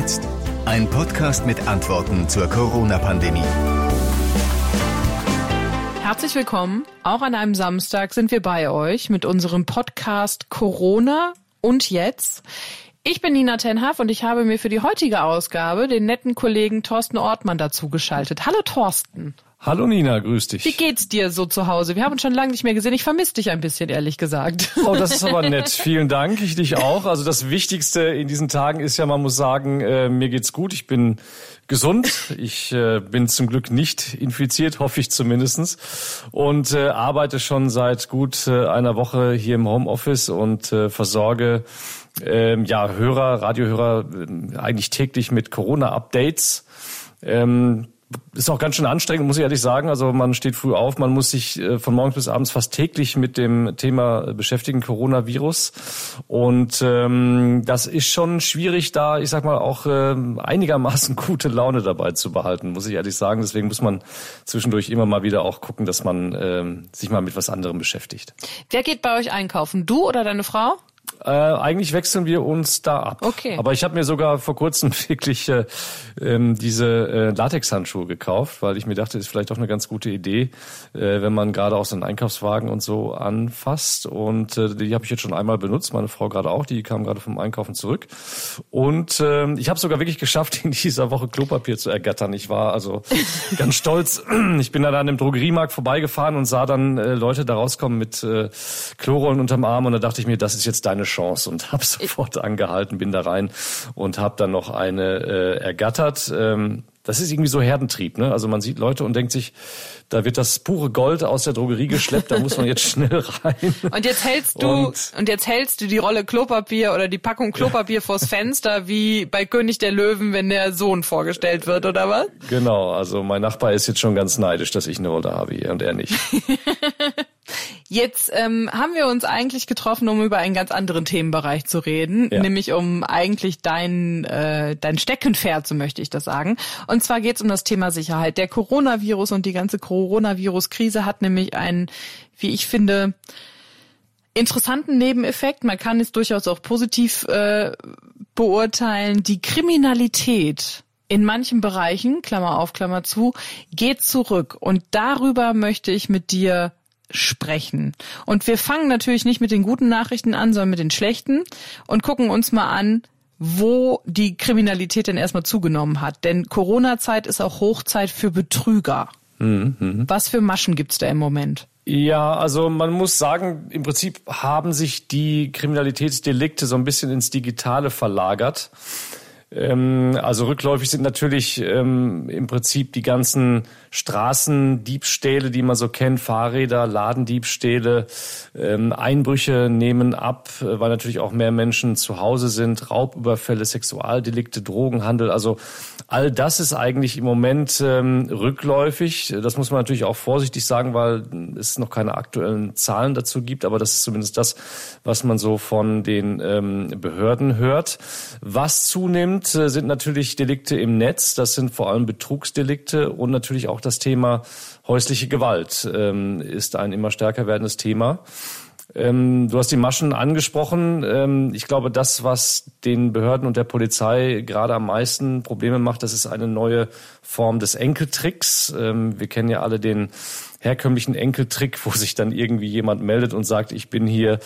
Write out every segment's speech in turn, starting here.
jetzt? Ein Podcast mit Antworten zur Corona-Pandemie. Herzlich willkommen. Auch an einem Samstag sind wir bei euch mit unserem Podcast Corona und jetzt. Ich bin Nina Tenhaff und ich habe mir für die heutige Ausgabe den netten Kollegen Thorsten Ortmann dazugeschaltet. Hallo Thorsten. Hallo Nina, grüß dich. Wie geht's dir so zu Hause? Wir haben uns schon lange nicht mehr gesehen. Ich vermisse dich ein bisschen, ehrlich gesagt. Oh, das ist aber nett. Vielen Dank. Ich dich auch. Also das Wichtigste in diesen Tagen ist ja, man muss sagen, äh, mir geht's gut. Ich bin gesund. Ich äh, bin zum Glück nicht infiziert, hoffe ich zumindestens, und äh, arbeite schon seit gut äh, einer Woche hier im Homeoffice und äh, versorge ähm, ja Hörer, Radiohörer äh, eigentlich täglich mit Corona-Updates. Ähm, ist auch ganz schön anstrengend, muss ich ehrlich sagen. Also man steht früh auf, man muss sich äh, von morgens bis abends fast täglich mit dem Thema beschäftigen, Coronavirus. Und ähm, das ist schon schwierig, da, ich sag mal, auch äh, einigermaßen gute Laune dabei zu behalten, muss ich ehrlich sagen. Deswegen muss man zwischendurch immer mal wieder auch gucken, dass man äh, sich mal mit was anderem beschäftigt. Wer geht bei euch einkaufen? Du oder deine Frau? Äh, eigentlich wechseln wir uns da ab. Okay. Aber ich habe mir sogar vor kurzem wirklich äh, ähm, diese äh, Latexhandschuhe gekauft, weil ich mir dachte, ist vielleicht auch eine ganz gute Idee, äh, wenn man gerade auch so einen Einkaufswagen und so anfasst. Und äh, die habe ich jetzt schon einmal benutzt, meine Frau gerade auch, die kam gerade vom Einkaufen zurück. Und äh, ich habe sogar wirklich geschafft, in dieser Woche Klopapier zu ergattern. Ich war also ganz stolz. Ich bin dann an dem Drogeriemarkt vorbeigefahren und sah dann äh, Leute da rauskommen mit äh, Chlorollen unterm Arm und da dachte ich mir, das ist jetzt deine Chance und habe sofort angehalten, bin da rein und habe dann noch eine äh, ergattert. Ähm, das ist irgendwie so Herdentrieb, ne? Also man sieht Leute und denkt sich, da wird das pure Gold aus der Drogerie geschleppt, da muss man jetzt schnell rein. Und jetzt hältst du und, und jetzt hältst du die Rolle Klopapier oder die Packung Klopapier ja. vors Fenster wie bei König der Löwen, wenn der Sohn vorgestellt wird, oder was? Genau, also mein Nachbar ist jetzt schon ganz neidisch, dass ich eine Rolle habe hier und er nicht. Jetzt ähm, haben wir uns eigentlich getroffen, um über einen ganz anderen Themenbereich zu reden, ja. nämlich um eigentlich dein, äh, dein Steckenpferd, so möchte ich das sagen. Und zwar geht es um das Thema Sicherheit. Der Coronavirus und die ganze Coronavirus-Krise hat nämlich einen, wie ich finde, interessanten Nebeneffekt. Man kann es durchaus auch positiv äh, beurteilen. Die Kriminalität in manchen Bereichen, Klammer auf, Klammer zu, geht zurück. Und darüber möchte ich mit dir sprechen. Und wir fangen natürlich nicht mit den guten Nachrichten an, sondern mit den schlechten und gucken uns mal an, wo die Kriminalität denn erstmal zugenommen hat. Denn Corona-Zeit ist auch Hochzeit für Betrüger. Mhm, mh. Was für Maschen gibt's da im Moment? Ja, also man muss sagen, im Prinzip haben sich die Kriminalitätsdelikte so ein bisschen ins Digitale verlagert. Ähm, also rückläufig sind natürlich ähm, im Prinzip die ganzen Straßendiebstähle, die man so kennt, Fahrräder, Ladendiebstähle, ähm, Einbrüche nehmen ab, äh, weil natürlich auch mehr Menschen zu Hause sind, Raubüberfälle, Sexualdelikte, Drogenhandel. Also all das ist eigentlich im Moment ähm, rückläufig. Das muss man natürlich auch vorsichtig sagen, weil es noch keine aktuellen Zahlen dazu gibt, aber das ist zumindest das, was man so von den ähm, Behörden hört. Was zunimmt, äh, sind natürlich Delikte im Netz. Das sind vor allem Betrugsdelikte und natürlich auch auch das Thema häusliche Gewalt ähm, ist ein immer stärker werdendes Thema. Ähm, du hast die Maschen angesprochen. Ähm, ich glaube, das, was den Behörden und der Polizei gerade am meisten Probleme macht, das ist eine neue Form des Enkeltricks. Ähm, wir kennen ja alle den herkömmlichen Enkeltrick, wo sich dann irgendwie jemand meldet und sagt, ich bin hier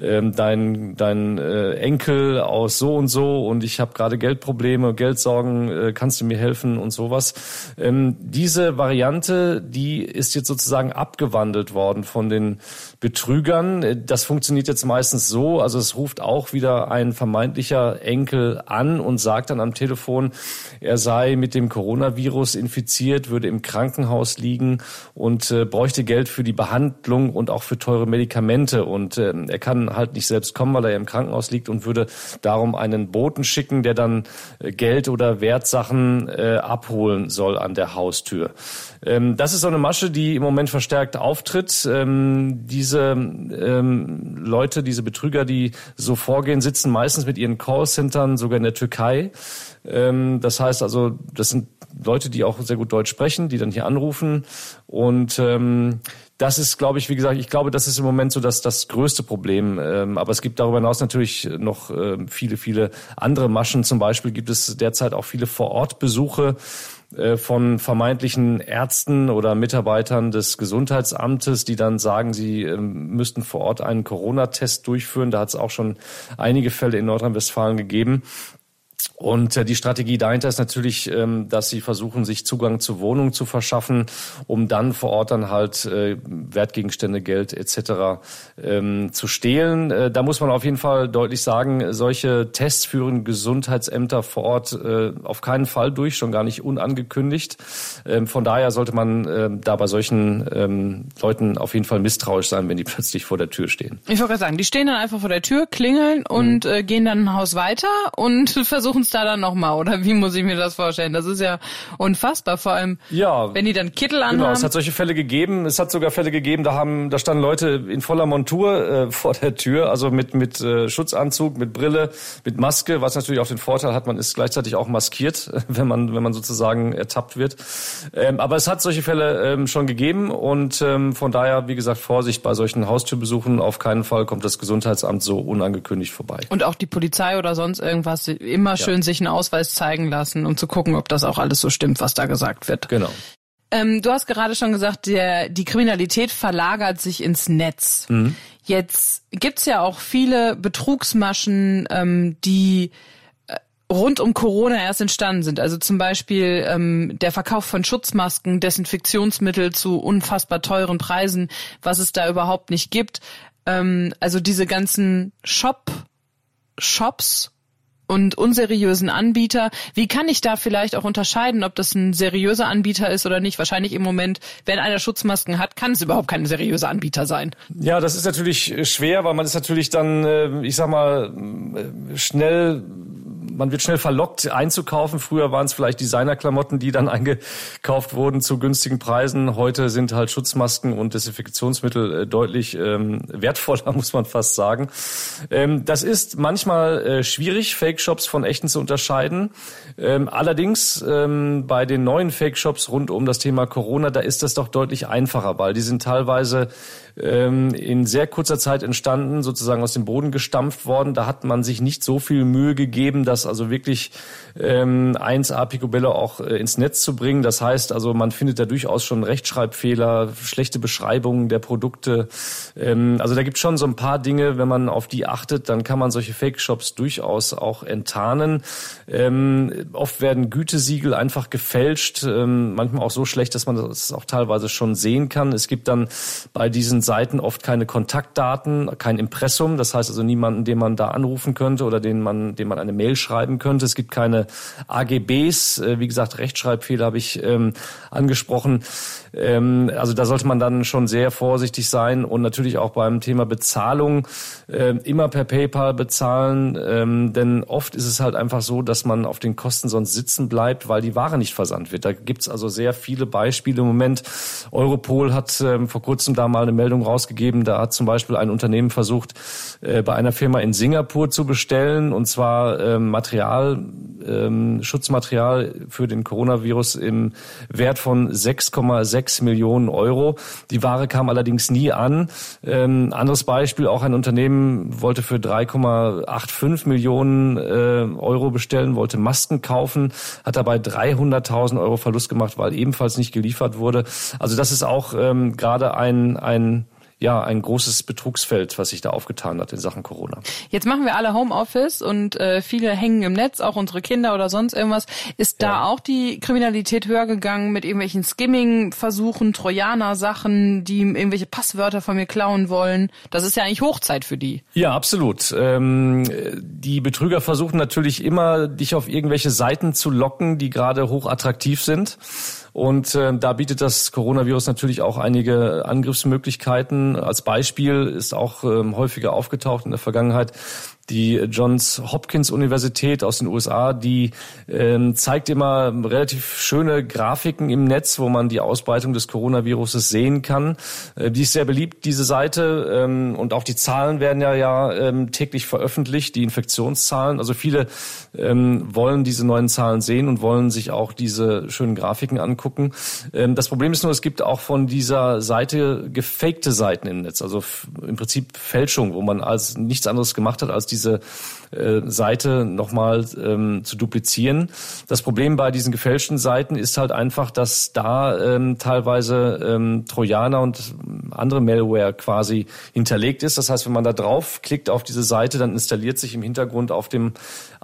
ähm, dein, dein äh, Enkel aus so und so und ich habe gerade Geldprobleme, Geldsorgen, äh, kannst du mir helfen und sowas. Ähm, diese Variante, die ist jetzt sozusagen abgewandelt worden von den Betrügern. Das funktioniert jetzt meistens so, also es ruft auch wieder ein vermeintlicher Enkel an und sagt dann am Telefon, er sei mit dem Coronavirus infiziert, würde im Krankenhaus liegen und äh, bräuchte Geld für die Behandlung und auch für teure Medikamente. Und äh, er kann halt nicht selbst kommen, weil er im Krankenhaus liegt und würde darum einen Boten schicken, der dann äh, Geld oder Wertsachen äh, abholen soll an der Haustür. Ähm, das ist so eine Masche, die im Moment verstärkt auftritt. Ähm, diese ähm, Leute, diese Betrüger, die so vorgehen, sitzen meistens mit ihren Callcentern sogar in der Türkei Ähm, das heißt also, das sind Leute, die auch sehr gut Deutsch sprechen, die dann hier anrufen und ähm, das ist, glaube ich, wie gesagt, ich glaube, das ist im Moment so das, das größte Problem. Ähm, aber es gibt darüber hinaus natürlich noch ähm, viele, viele andere Maschen. Zum Beispiel gibt es derzeit auch viele Vorortbesuche von vermeintlichen Ärzten oder Mitarbeitern des Gesundheitsamtes, die dann sagen, sie ähm, müssten vor Ort einen Corona-Test durchführen. Da hat es auch schon einige Fälle in Nordrhein-Westfalen gegeben. Und äh, die Strategie dahinter ist natürlich, ähm, dass sie versuchen, sich Zugang zu Wohnungen zu verschaffen, um dann vor Ort dann halt äh, Wertgegenstände, Geld etc. Ähm, zu stehlen. Äh, da muss man auf jeden Fall deutlich sagen, solche Tests führen Gesundheitsämter vor Ort äh, auf keinen Fall durch, schon gar nicht unangekündigt. Ähm, von daher sollte man äh, da bei solchen ähm, Leuten auf jeden Fall misstrauisch sein, wenn die plötzlich vor der Tür stehen. Ich wollte gerade sagen, die stehen dann einfach vor der Tür, klingeln und mhm. äh, gehen dann ein Haus weiter und versuchen es da dann nochmal, oder wie muss ich mir das vorstellen? Das ist ja unfassbar, vor allem, ja, wenn die dann Kittel anhaben. Genau, es hat solche Fälle gegeben. Es hat sogar Fälle gegeben, da haben, da standen Leute in voller Montur äh, vor der Tür, also mit mit äh, Schutzanzug, mit Brille, mit Maske, was natürlich auch den Vorteil hat, man ist gleichzeitig auch maskiert, wenn man wenn man sozusagen ertappt wird. Ähm, aber es hat solche Fälle ähm, schon gegeben und ähm, von daher, wie gesagt, Vorsicht bei solchen Haustürbesuchen. Auf keinen Fall kommt das Gesundheitsamt so unangekündigt vorbei. Und auch die Polizei oder sonst irgendwas immer schön ja. sich einen Ausweis zeigen lassen, um zu gucken, ob das auch alles so stimmt, was da gesagt wird. Genau. Ähm, du hast gerade schon gesagt, der, die Kriminalität verlagert sich ins Netz. Mhm. Jetzt gibt's ja auch viele Betrugsmaschen, ähm, die äh, rund um Corona erst entstanden sind. Also zum Beispiel ähm, der Verkauf von Schutzmasken, Desinfektionsmittel zu unfassbar teuren Preisen, was es da überhaupt nicht gibt. Ähm, also diese ganzen Shop, Shops und unseriösen Anbieter. Wie kann ich da vielleicht auch unterscheiden, ob das ein seriöser Anbieter ist oder nicht? Wahrscheinlich im Moment, wenn einer Schutzmasken hat, kann es überhaupt kein seriöser Anbieter sein. Ja, das ist natürlich schwer, weil man ist natürlich dann, äh, ich sag mal, äh, schnell man wird schnell verlockt einzukaufen. Früher waren es vielleicht Designerklamotten, die dann eingekauft wurden zu günstigen Preisen. Heute sind halt Schutzmasken und Desinfektionsmittel äh, deutlich ähm, wertvoller, muss man fast sagen. Ähm, das ist manchmal äh, schwierig, Fake-Shops von echten zu unterscheiden. Ähm, allerdings ähm, bei den neuen Fake-Shops rund um das Thema Corona, da ist das doch deutlich einfacher, weil die sind teilweise ähm, in sehr kurzer Zeit entstanden, sozusagen aus dem Boden gestampft worden. Da hat man sich nicht so viel Mühe gegeben, das also wirklich ähm, 1A Picobello auch äh, ins Netz zu bringen. Das heißt also, man findet da durchaus schon Rechtschreibfehler, schlechte Beschreibungen der Produkte. Ähm, also da gibt schon so ein paar Dinge, wenn man auf die achtet, dann kann man solche Fake-Shops durchaus auch enttarnen. Ähm, oft werden Gütesiegel einfach gefälscht, ähm, manchmal auch so schlecht, dass man das auch teilweise schon sehen kann. Es gibt dann bei diesen Seiten oft keine Kontaktdaten, kein Impressum. Das heißt also niemanden, den man da anrufen könnte oder den man, den man eine Mail schreiben könnte. Es gibt keine AGBs. Äh, wie gesagt, Rechtschreibfehler habe ich ähm, angesprochen. Ähm, also da sollte man dann schon sehr vorsichtig sein und natürlich auch beim Thema Bezahlung äh, immer per PayPal bezahlen, ähm, denn oft ist es halt einfach so, dass man auf den Kosten sonst sitzen bleibt, weil die Ware nicht versandt wird. Da gibt's also sehr viele Beispiele im Moment. Europol hat ähm, vor kurzem da mal eine Meldung rausgegeben, da hat zum Beispiel ein Unternehmen versucht, äh, bei einer Firma in Singapur zu bestellen und zwar ähm, Material, ähm, Schutzmaterial für den Coronavirus im Wert von 6,6 6 Millionen Euro. Die Ware kam allerdings nie an. Ähm, anderes Beispiel, auch ein Unternehmen wollte für 3,85 Millionen äh, Euro bestellen, wollte Masken kaufen, hat dabei 300.000 Euro Verlust gemacht, weil ebenfalls nicht geliefert wurde. Also das ist auch ähm, gerade ein, ein ja ein großes Betrugsfeld, was sich da aufgetan hat in Sachen Corona. Jetzt machen wir alle Homeoffice und äh, viele hängen im Netz, auch unsere Kinder oder sonst irgendwas. Ist ja. da auch die Kriminalität höher gegangen mit irgendwelchen Skimming-Versuchen, Trojaner-Sachen, die irgendwelche Passwörter von mir klauen wollen? Das ist ja eigentlich Hochzeit für die. Ja, absolut. Ähm, die Betrüger versuchen natürlich immer, dich auf irgendwelche Seiten zu locken, die gerade hoch attraktiv sind. Und äh, da bietet das Coronavirus natürlich auch einige Angriffsmöglichkeiten. Als Beispiel ist auch ähm, häufiger aufgetaucht in der Vergangenheit, die Johns Hopkins Universität aus den USA, die ähm, zeigt immer relativ schöne Grafiken im Netz, wo man die Ausbreitung des Coronaviruses sehen kann. Äh, die ist sehr beliebt, diese Seite. Ähm, und auch die Zahlen werden ja, ja ähm, täglich veröffentlicht, die Infektionszahlen. Also viele ähm, wollen diese neuen Zahlen sehen und wollen sich auch diese schönen Grafiken angucken. Ähm, das Problem ist nur, es gibt auch von dieser Seite gefakte Seiten im Netz. Also im Prinzip Fälschung, wo man als nichts anderes gemacht hat, als diese äh, Seite nochmal ähm, zu duplizieren. Das Problem bei diesen gefälschten Seiten ist halt einfach, dass da ähm, teilweise ähm, Trojaner und andere Malware quasi hinterlegt ist. Das heißt, wenn man da drauf klickt auf diese Seite, dann installiert sich im Hintergrund auf dem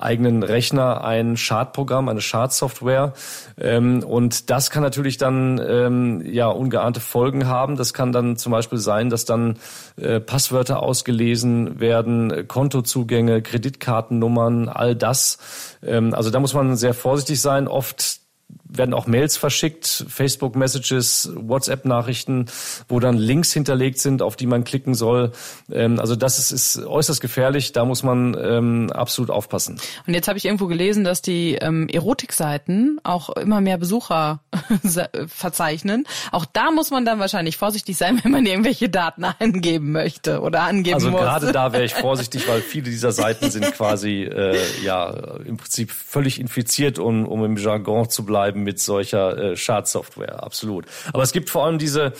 eigenen Rechner ein Schadprogramm, eine Schadsoftware. Ähm, und das kann natürlich dann ähm, ja ungeahnte Folgen haben. Das kann dann zum Beispiel sein, dass dann äh, Passwörter ausgelesen werden, Kontozugänge, Kreditkartennummern, all das. Ähm, also da muss man sehr vorsichtig sein. Oft werden auch Mails verschickt, Facebook-Messages, WhatsApp-Nachrichten, wo dann Links hinterlegt sind, auf die man klicken soll. Ähm, also das ist, ist äußerst gefährlich, da muss man ähm, absolut aufpassen. Und jetzt habe ich irgendwo gelesen, dass die ähm, Erotikseiten auch immer mehr Besucher verzeichnen. Auch da muss man dann wahrscheinlich vorsichtig sein, wenn man irgendwelche Daten eingeben möchte oder angeben also muss. Also gerade da wäre ich vorsichtig, weil viele dieser Seiten sind quasi äh, ja im Prinzip völlig infiziert, um, um im Jargon zu bleiben mit solcher äh, Schadsoftware, absolut. Aber es gibt vor allem diese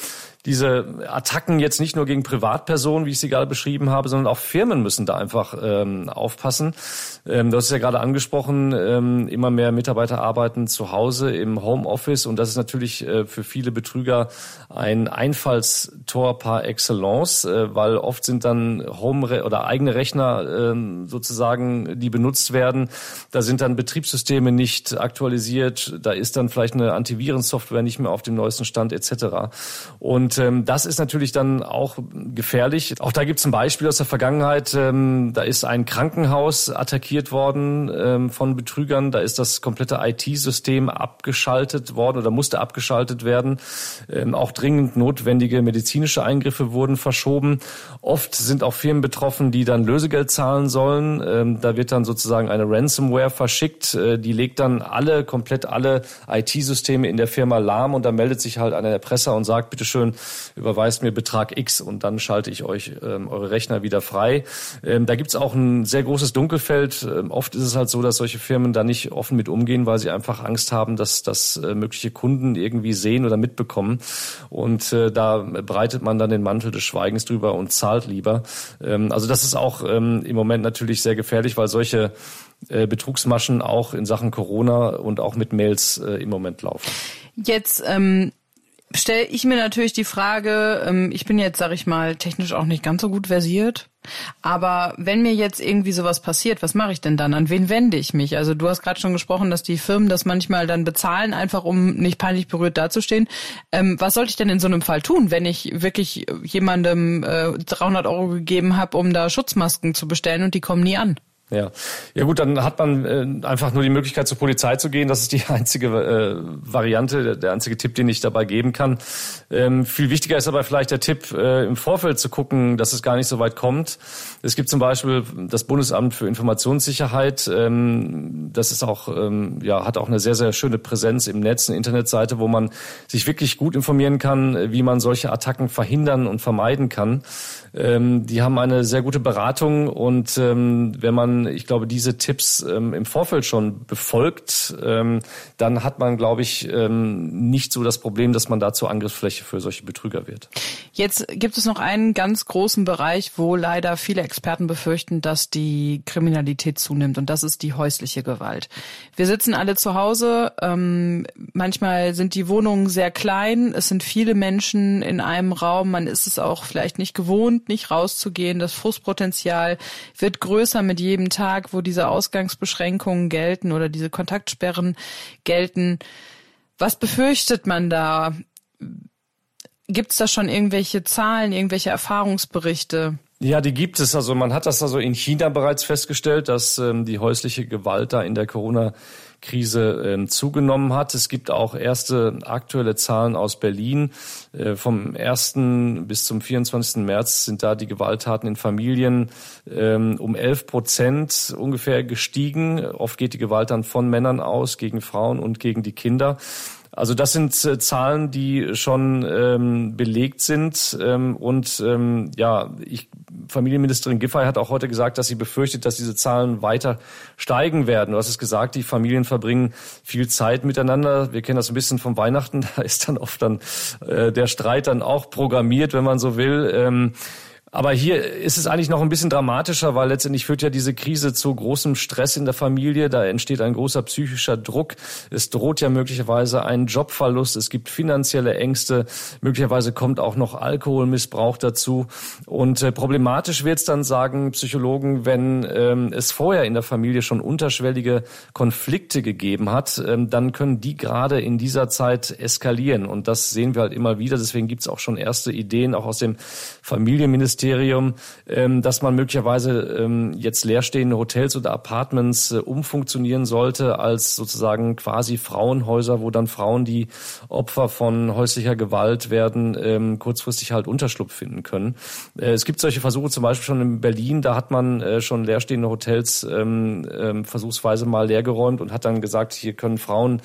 diese Attacken jetzt nicht nur gegen Privatpersonen, wie ich sie gerade beschrieben habe, sondern auch Firmen müssen da einfach ähm, aufpassen. Ähm, du hast es ja gerade angesprochen, ähm, immer mehr Mitarbeiter arbeiten zu Hause im Homeoffice und das ist natürlich äh, für viele Betrüger ein Einfallstor par excellence, äh, weil oft sind dann Home- oder eigene Rechner äh, sozusagen, die benutzt werden. Da sind dann Betriebssysteme nicht aktualisiert, da ist dann vielleicht eine Antivirensoftware nicht mehr auf dem neuesten Stand etc. Und ähm, das ist natürlich dann auch gefährlich. Auch da gibt es ein Beispiel aus der Vergangenheit. Ähm, da ist ein Krankenhaus attackiert worden ähm, von Betrügern. Da ist das komplette IT-System abgeschaltet worden oder musste abgeschaltet werden. Ähm, auch dringend notwendige medizinische Eingriffe wurden verschoben. Oft sind auch Firmen betroffen, die dann Lösegeld zahlen sollen. Ähm, da wird dann sozusagen eine Ransomware verschickt. Äh, die legt dann alle, komplett alle IT-Systeme in der Firma lahm und da meldet sich halt einer Erpresser und sagt, bitteschön, überweist mir Betrag X und dann schalte ich euch ähm, eure Rechner wieder frei. Ähm, da gibt's auch ein sehr großes Dunkelfeld. Ähm, oft ist es halt so, dass solche Firmen da nicht offen mit umgehen, weil sie einfach Angst haben, dass das äh, mögliche Kunden irgendwie sehen oder mitbekommen. Und äh, da breitet man dann den Mantel des Schweigens drüber und zahlt lieber. Ähm, also das ist auch ähm, im Moment natürlich sehr gefährlich, weil solche äh, Betrugsmaschen auch in Sachen Corona und auch mit Mails äh, im Moment laufen. Jetzt ähm, stelle ich mir natürlich die Frage, ähm, ich bin jetzt, sag ich mal, technisch auch nicht ganz so gut versiert. Aber wenn mir jetzt irgendwie sowas passiert, was mache ich denn dann? An wen wende ich mich? Also du hast gerade schon gesprochen, dass die Firmen das manchmal dann bezahlen, einfach um nicht peinlich berührt dazustehen. Ähm, was sollte ich denn in so einem Fall tun, wenn ich wirklich jemandem äh, 300 Euro gegeben habe, um da Schutzmasken zu bestellen und die kommen nie an? Ja, ja gut, dann hat man äh, einfach nur die Möglichkeit zur Polizei zu gehen. Das ist die einzige äh, Variante, der, der, einzige Tipp, den ich dabei geben kann. Ähm, viel wichtiger ist aber vielleicht der Tipp, äh, im Vorfeld zu gucken, dass es gar nicht so weit kommt. Es gibt zum Beispiel das Bundesamt für Informationssicherheit. Ähm, das ist auch ähm, ja hat auch eine sehr sehr schöne Präsenz im Netz, eine Internetseite, wo man sich wirklich gut informieren kann, wie man solche Attacken verhindern und vermeiden kann. Ähm, die haben eine sehr gute Beratung und ähm, wenn man, ich glaube, diese Tipps ähm, im Vorfeld schon befolgt, ähm, dann hat man, glaube ich, ähm, nicht so das Problem, dass man da zur Angriffsfläche für solche Betrüger wird. Jetzt gibt es noch einen ganz großen Bereich, wo leider viele Experten befürchten, dass die Kriminalität zunimmt und das ist die häusliche Gewalt. Wir sitzen alle zu Hause, ähm, manchmal sind die Wohnungen sehr klein, es sind viele Menschen in einem Raum, man ist es auch vielleicht nicht gewohnt, nicht rauszugehen. Das Frustpotenzial wird größer mit jedem Tag, wo diese Ausgangsbeschränkungen gelten oder diese Kontaktsperren gelten. Was befürchtet man da? Gibt es da schon irgendwelche Zahlen, irgendwelche Erfahrungsberichte? Ja, die gibt es. Also man hat das also in China bereits festgestellt, dass ähm, die häusliche Gewalt da in der Corona Krise ähm, zugenommen hat. Es gibt auch erste aktuelle Zahlen aus Berlin. Äh, vom 1. bis zum 24. März sind da die Gewalttaten in Familien ähm, um 11 Prozent ungefähr gestiegen. Oft geht die Gewalt dann von Männern aus gegen Frauen und gegen die Kinder. Also das sind äh, Zahlen, die schon ähm, belegt sind. Ähm, und ähm, ja, ich, Familienministerin Giffey hat auch heute gesagt, dass sie befürchtet, dass diese Zahlen weiter steigen werden. Du hast es gesagt, die Familien verbringen viel Zeit miteinander. Wir kennen das ein bisschen vom Weihnachten. Da ist dann oft dann äh, der Streit dann auch programmiert, wenn man so will. Ähm, aber hier ist es eigentlich noch ein bisschen dramatischer, weil letztendlich führt ja diese Krise zu großem Stress in der Familie. Da entsteht ein großer psychischer Druck. Es droht ja möglicherweise ein Jobverlust. Es gibt finanzielle Ängste. Möglicherweise kommt auch noch Alkoholmissbrauch dazu. Und äh, problematisch wird es dann, sagen Psychologen, wenn ähm, es vorher in der Familie schon unterschwellige Konflikte gegeben hat, ähm, dann können die gerade in dieser Zeit eskalieren. Und das sehen wir halt immer wieder. Deswegen gibt es auch schon erste Ideen, auch aus dem Familienministerium Ministerium, ähm, dass man möglicherweise ähm, jetzt leerstehende Hotels oder Apartments äh, umfunktionieren sollte als sozusagen quasi Frauenhäuser, wo dann Frauen, die Opfer von häuslicher Gewalt werden, ähm, kurzfristig halt Unterschlupf finden können. Äh, es gibt solche Versuche zum Beispiel schon in Berlin, da hat man äh, schon leerstehende Hotels ähm, ähm, versuchsweise mal leergeräumt und hat dann gesagt, hier können Frauen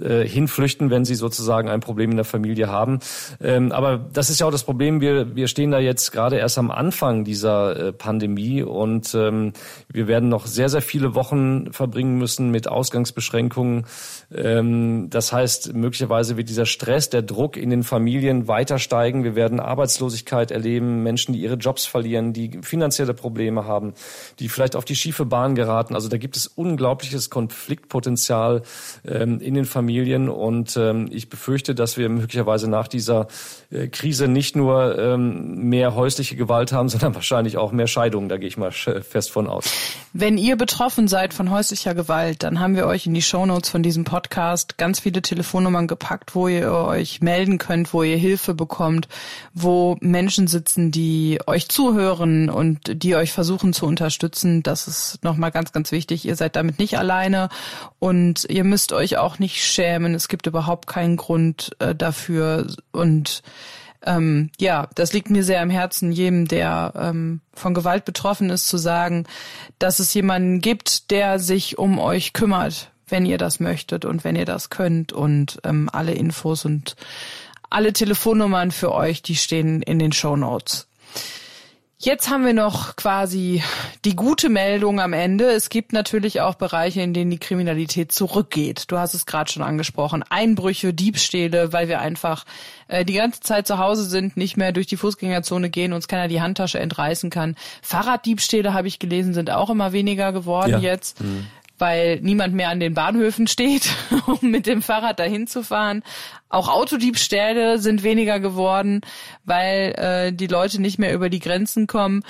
äh, hinflüchten, wenn sie sozusagen ein Problem in der Familie haben. Ähm, aber das ist ja auch das Problem, wir, wir stehen da jetzt gerade erst erst am Anfang dieser äh, Pandemie und ähm, wir werden noch sehr, sehr viele Wochen verbringen müssen mit Ausgangsbeschränkungen. Ähm, das heißt, möglicherweise wird dieser Stress, der Druck in den Familien weiter steigen. Wir werden Arbeitslosigkeit erleben, Menschen, die ihre Jobs verlieren, die finanzielle Probleme haben, die vielleicht auf die schiefe Bahn geraten. Also da gibt es unglaubliches Konfliktpotenzial ähm, in den Familien und ähm, ich befürchte, dass wir möglicherweise nach dieser äh, Krise nicht nur ähm, mehr häusliche Gewalt haben, sondern wahrscheinlich auch mehr Scheidungen. Da gehe ich mal fest von aus. Wenn ihr betroffen seid von häuslicher Gewalt, dann haben wir euch in die Shownotes von diesem Podcast ganz viele Telefonnummern gepackt, wo ihr euch melden könnt, wo ihr Hilfe bekommt, wo Menschen sitzen, die euch zuhören und die euch versuchen zu unterstützen. Das ist nochmal ganz, ganz wichtig. Ihr seid damit nicht alleine und ihr müsst euch auch nicht schämen. Es gibt überhaupt keinen Grund äh, dafür und ähm, ja, das liegt mir sehr am Herzen, jedem, der ähm, von Gewalt betroffen ist, zu sagen, dass es jemanden gibt, der sich um euch kümmert, wenn ihr das möchtet und wenn ihr das könnt. Und ähm, alle Infos und alle Telefonnummern für euch, die stehen in den Show Notes. Jetzt haben wir noch quasi die gute Meldung am Ende. Es gibt natürlich auch Bereiche, in denen die Kriminalität zurückgeht. Du hast es gerade schon angesprochen. Einbrüche, Diebstähle, weil wir einfach äh, die ganze Zeit zu Hause sind, nicht mehr durch die Fußgängerzone gehen, uns keiner die Handtasche entreißen kann. Fahrraddiebstähle, habe ich gelesen, sind auch immer weniger geworden ja. jetzt. Mhm weil niemand mehr an den Bahnhöfen steht, um mit dem Fahrrad dahin zu fahren. Auch Autodiebstähle sind weniger geworden, weil äh, die Leute nicht mehr über die Grenzen kommen.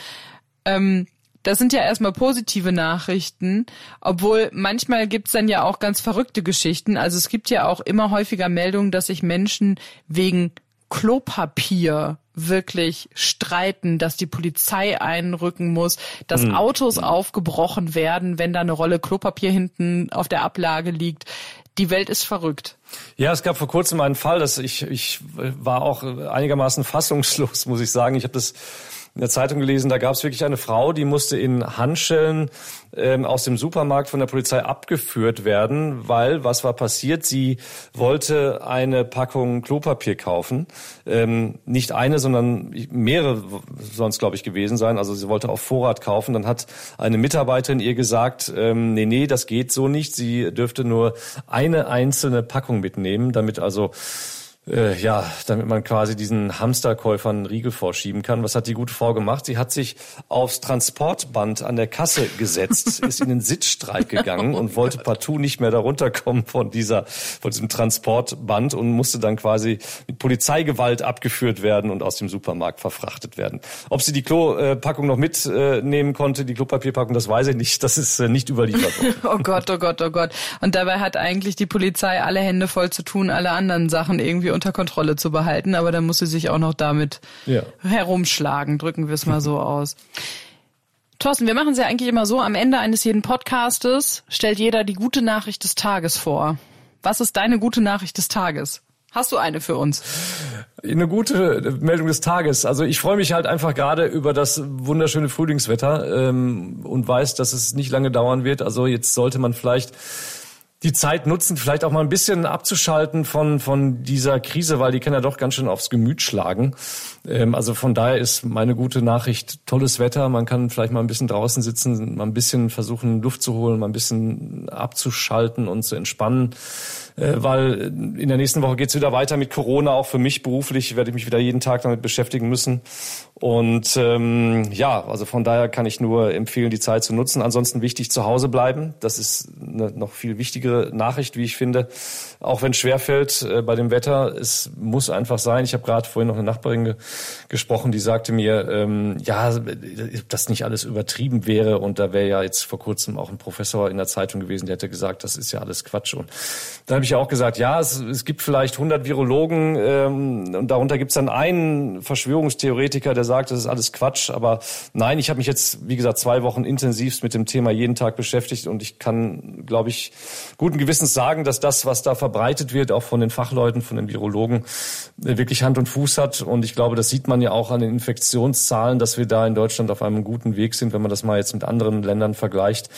Ähm, das sind ja erstmal positive Nachrichten, obwohl manchmal gibt's dann ja auch ganz verrückte Geschichten. Also es gibt ja auch immer häufiger Meldungen, dass sich Menschen wegen Klopapier wirklich streiten, dass die Polizei einrücken muss, dass mhm. Autos aufgebrochen werden, wenn da eine Rolle Klopapier hinten auf der Ablage liegt. Die Welt ist verrückt. Ja, es gab vor kurzem einen Fall, dass ich ich war auch einigermaßen fassungslos, muss ich sagen. Ich habe das in der Zeitung gelesen, da gab es wirklich eine Frau, die musste in Handschellen ähm, aus dem Supermarkt von der Polizei abgeführt werden, weil was war passiert? Sie wollte eine Packung Klopapier kaufen, ähm, nicht eine, sondern mehrere sonst glaube ich gewesen sein. Also sie wollte auf Vorrat kaufen. Dann hat eine Mitarbeiterin ihr gesagt, ähm, nee, nee, das geht so nicht. Sie dürfte nur eine einzelne Packung mitnehmen, damit also äh, ja, damit man quasi diesen Hamsterkäufern einen Riegel vorschieben kann. Was hat die gute Frau gemacht? Sie hat sich aufs Transportband an der Kasse gesetzt, ist in den Sitzstreik gegangen und wollte partout nicht mehr darunter kommen von dieser, von diesem Transportband und musste dann quasi mit Polizeigewalt abgeführt werden und aus dem Supermarkt verfrachtet werden. Ob sie die Klopackung noch mitnehmen konnte, die Klopapierpackung, das weiß ich nicht. Das ist äh, nicht überliefert worden. oh Gott, oh Gott, oh Gott. Und dabei hat eigentlich die Polizei alle Hände voll zu tun, alle anderen Sachen irgendwie unter Kontrolle zu behalten, aber dann muss sie sich auch noch damit ja. herumschlagen, drücken wir es mal so aus. Thorsten, wir machen es ja eigentlich immer so, am Ende eines jeden Podcastes stellt jeder die gute Nachricht des Tages vor. Was ist deine gute Nachricht des Tages? Hast du eine für uns? Eine gute Meldung des Tages. Also ich freue mich halt einfach gerade über das wunderschöne Frühlingswetter ähm, und weiß, dass es nicht lange dauern wird. Also jetzt sollte man vielleicht die Zeit nutzen, vielleicht auch mal ein bisschen abzuschalten von, von dieser Krise, weil die kann ja doch ganz schön aufs Gemüt schlagen. Ähm, also von daher ist meine gute Nachricht tolles Wetter. Man kann vielleicht mal ein bisschen draußen sitzen, mal ein bisschen versuchen, Luft zu holen, mal ein bisschen abzuschalten und zu entspannen. Äh, weil in der nächsten Woche geht's wieder weiter mit Corona. Auch für mich beruflich werde ich mich wieder jeden Tag damit beschäftigen müssen. Und ähm, ja, also von daher kann ich nur empfehlen, die Zeit zu nutzen. Ansonsten wichtig zu Hause bleiben. Das ist eine noch viel wichtigere Nachricht, wie ich finde. Auch wenn es schwerfällt äh, bei dem Wetter, es muss einfach sein. Ich habe gerade vorhin noch eine Nachbarin ge gesprochen, die sagte mir, ähm, ja, das nicht alles übertrieben wäre. Und da wäre ja jetzt vor kurzem auch ein Professor in der Zeitung gewesen, der hätte gesagt, das ist ja alles Quatsch. Und da habe ich ja auch gesagt, ja, es, es gibt vielleicht 100 Virologen ähm, und darunter gibt es dann einen Verschwörungstheoretiker, der sagt, das ist alles Quatsch. Aber nein, ich habe mich jetzt, wie gesagt, zwei Wochen intensivst mit dem Thema jeden Tag beschäftigt und ich kann, glaube ich, guten Gewissens sagen, dass das, was da verbreitet wird, auch von den Fachleuten, von den Virologen, äh, wirklich Hand und Fuß hat. Und ich glaube, das sieht man ja auch an den Infektionszahlen, dass wir da in Deutschland auf einem guten Weg sind, wenn man das mal jetzt mit anderen Ländern vergleicht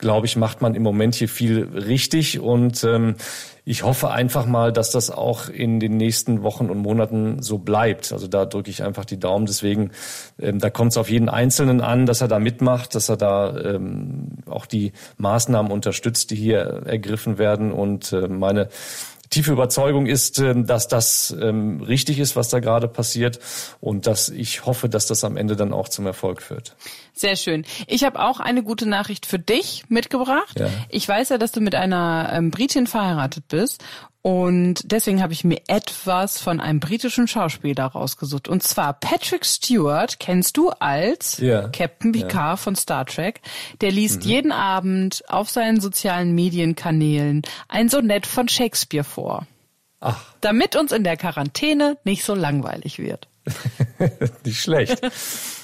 glaube ich, macht man im Moment hier viel richtig. Und ähm, ich hoffe einfach mal, dass das auch in den nächsten Wochen und Monaten so bleibt. Also da drücke ich einfach die Daumen. Deswegen, ähm, da kommt es auf jeden Einzelnen an, dass er da mitmacht, dass er da ähm, auch die Maßnahmen unterstützt, die hier ergriffen werden. Und äh, meine tiefe Überzeugung ist, ähm, dass das ähm, richtig ist, was da gerade passiert und dass ich hoffe, dass das am Ende dann auch zum Erfolg führt. Sehr schön. Ich habe auch eine gute Nachricht für dich mitgebracht. Ja. Ich weiß ja, dass du mit einer ähm, Britin verheiratet bist und deswegen habe ich mir etwas von einem britischen Schauspieler rausgesucht. Und zwar Patrick Stewart, kennst du als ja. Captain Picard ja. von Star Trek. Der liest mhm. jeden Abend auf seinen sozialen Medienkanälen ein Sonett von Shakespeare vor. Ach. Damit uns in der Quarantäne nicht so langweilig wird. nicht schlecht.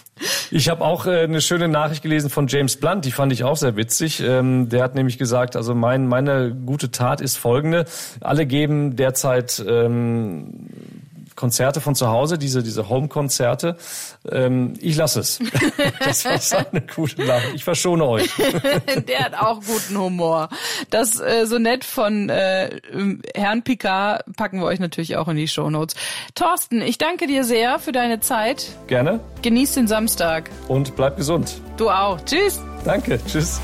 Ich habe auch äh, eine schöne Nachricht gelesen von James Blunt, die fand ich auch sehr witzig. Ähm, der hat nämlich gesagt, also mein, meine gute Tat ist folgende. Alle geben derzeit ähm, Konzerte von zu Hause, diese, diese Home-Konzerte. Ähm, ich lasse es. Das war seine gute Nachricht. Ich verschone euch. Der hat auch guten Humor. Das äh, so nett von äh, Herrn Picard packen wir euch natürlich auch in die Shownotes. Thorsten, ich danke dir sehr für deine Zeit. Gerne. Genieß den Samstag. Und bleib gesund. Du auch. Tschüss. Danke. Tschüss.